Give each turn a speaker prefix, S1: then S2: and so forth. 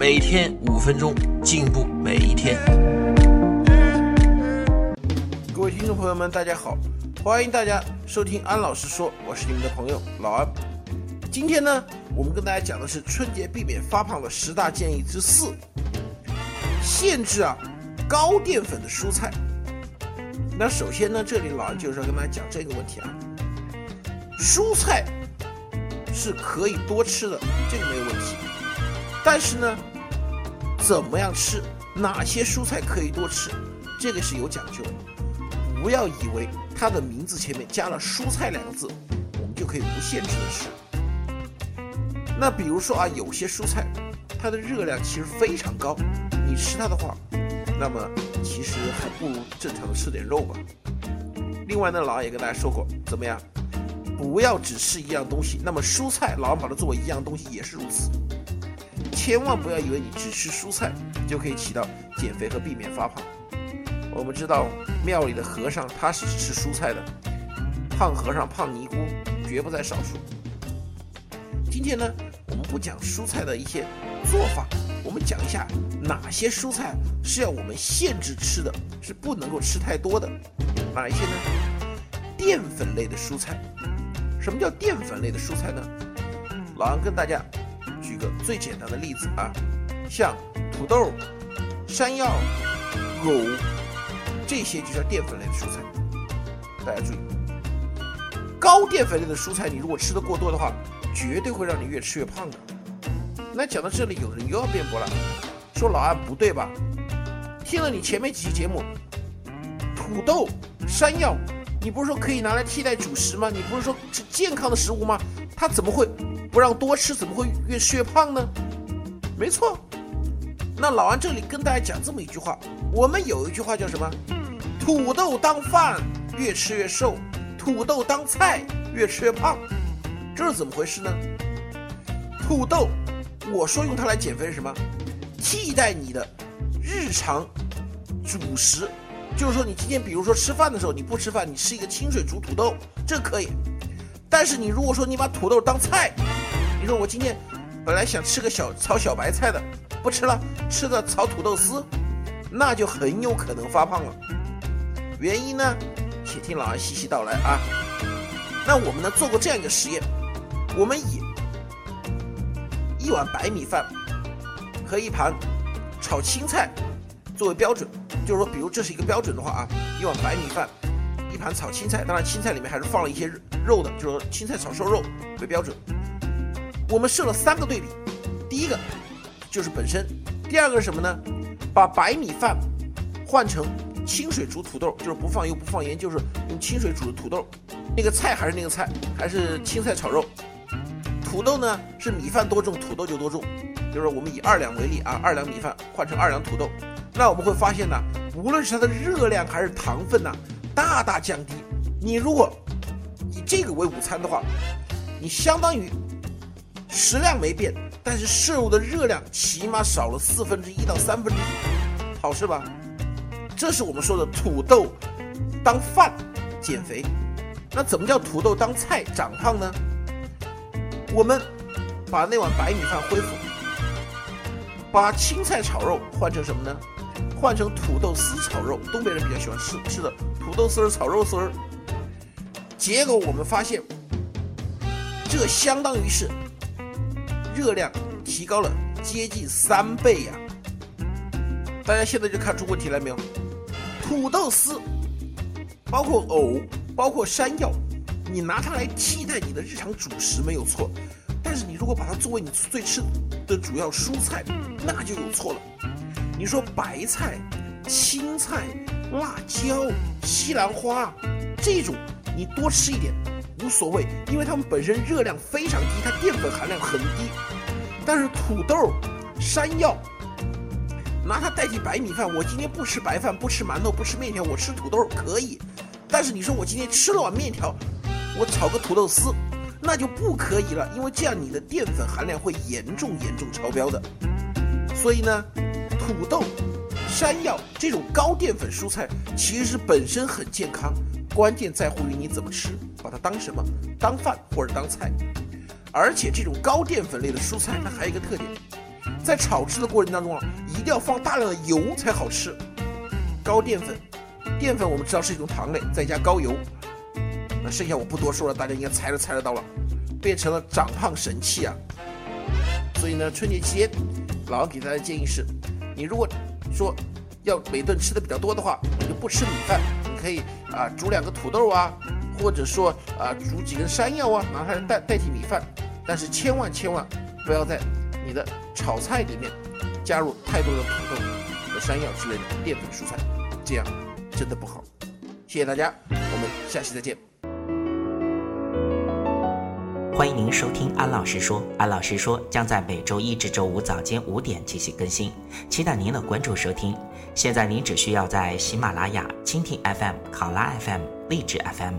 S1: 每天五分钟，进步每一天。各位听众朋友们，大家好，欢迎大家收听安老师说，我是你们的朋友老安。今天呢，我们跟大家讲的是春节避免发胖的十大建议之四：限制啊高淀粉的蔬菜。那首先呢，这里老安就是要跟大家讲这个问题啊，蔬菜。是可以多吃的，这个没有问题。但是呢，怎么样吃，哪些蔬菜可以多吃，这个是有讲究。不要以为它的名字前面加了“蔬菜”两个字，我们就可以无限制的吃。那比如说啊，有些蔬菜它的热量其实非常高，你吃它的话，那么其实还不如正常的吃点肉吧。另外呢，老二也跟大家说过，怎么样？不要只吃一样东西，那么蔬菜老把它作为一样东西也是如此。千万不要以为你只吃蔬菜就可以起到减肥和避免发胖。我们知道庙里的和尚他是吃蔬菜的，胖和尚胖尼姑绝不在少数。今天呢，我们不讲蔬菜的一些做法，我们讲一下哪些蔬菜是要我们限制吃的，是不能够吃太多的。哪一些呢？淀粉类的蔬菜。什么叫淀粉类的蔬菜呢？老杨跟大家举个最简单的例子啊，像土豆、山药、藕这些就叫淀粉类的蔬菜。大家注意，高淀粉类的蔬菜，你如果吃的过多的话，绝对会让你越吃越胖的。那讲到这里，有人又要辩驳了，说老安不对吧？听了你前面几期节目，土豆、山药。你不是说可以拿来替代主食吗？你不是说是健康的食物吗？它怎么会不让多吃？怎么会越吃越胖呢？没错，那老安这里跟大家讲这么一句话：我们有一句话叫什么？土豆当饭，越吃越瘦；土豆当菜，越吃越胖。这是怎么回事呢？土豆，我说用它来减肥是什么？替代你的日常主食。就是说，你今天比如说吃饭的时候，你不吃饭，你吃一个清水煮土豆，这可以。但是你如果说你把土豆当菜，你说我今天本来想吃个小炒小白菜的，不吃了，吃个炒土豆丝，那就很有可能发胖了。原因呢，且听老二细细道来啊。那我们呢做过这样一个实验，我们以一碗白米饭和一盘炒青菜作为标准。就是说，比如这是一个标准的话啊，一碗白米饭，一盘炒青菜，当然青菜里面还是放了一些肉的，就是说青菜炒瘦肉为标准。我们设了三个对比，第一个就是本身，第二个是什么呢？把白米饭换成清水煮土豆，就是不放油不放盐，就是用清水煮的土豆。那个菜还是那个菜，还是青菜炒肉。土豆呢是米饭多重，土豆就多重。就是我们以二两为例啊，二两米饭换成二两土豆，那我们会发现呢。无论是它的热量还是糖分呐，大大降低。你如果以这个为午餐的话，你相当于食量没变，但是摄入的热量起码少了四分之一到三分之一，好吃吧？这是我们说的土豆当饭减肥。那怎么叫土豆当菜长胖呢？我们把那碗白米饭恢复，把青菜炒肉换成什么呢？换成土豆丝炒肉，东北人比较喜欢吃吃的土豆丝炒肉丝儿。结果我们发现，这相当于是热量提高了接近三倍呀！大家现在就看出问题来没有？土豆丝，包括藕，包括山药，你拿它来替代你的日常主食没有错，但是你如果把它作为你最吃的主要蔬菜，那就有错了。你说白菜、青菜、辣椒、西兰花这种，你多吃一点无所谓，因为它们本身热量非常低，它淀粉含量很低。但是土豆、山药，拿它代替白米饭，我今天不吃白饭，不吃馒头，不吃面条，我吃土豆可以。但是你说我今天吃了碗面条，我炒个土豆丝，那就不可以了，因为这样你的淀粉含量会严重严重超标的。所以呢，土豆、山药这种高淀粉蔬菜其实本身很健康，关键在乎于你怎么吃，把它当什么？当饭或者当菜。而且这种高淀粉类的蔬菜，它还有一个特点，在炒制的过程当中啊，一定要放大量的油才好吃。高淀粉。淀粉我们知道是一种糖类，再加高油，那剩下我不多说了，大家应该猜都猜得到了，变成了长胖神器啊！所以呢，春节期间，老王给大家建议是，你如果说要每顿吃的比较多的话，你就不吃米饭，你可以啊煮两个土豆啊，或者说啊煮几根山药啊，拿它代代替米饭，但是千万千万不要在你的炒菜里面加入太多的土豆和山药之类的淀粉蔬菜，这样。真的不好，谢谢大家，我们下期再见。
S2: 欢迎您收听安老师说，安老师说将在每周一至周五早间五点进行更新，期待您的关注收听。现在您只需要在喜马拉雅、蜻蜓 FM、考拉 FM、荔枝 FM。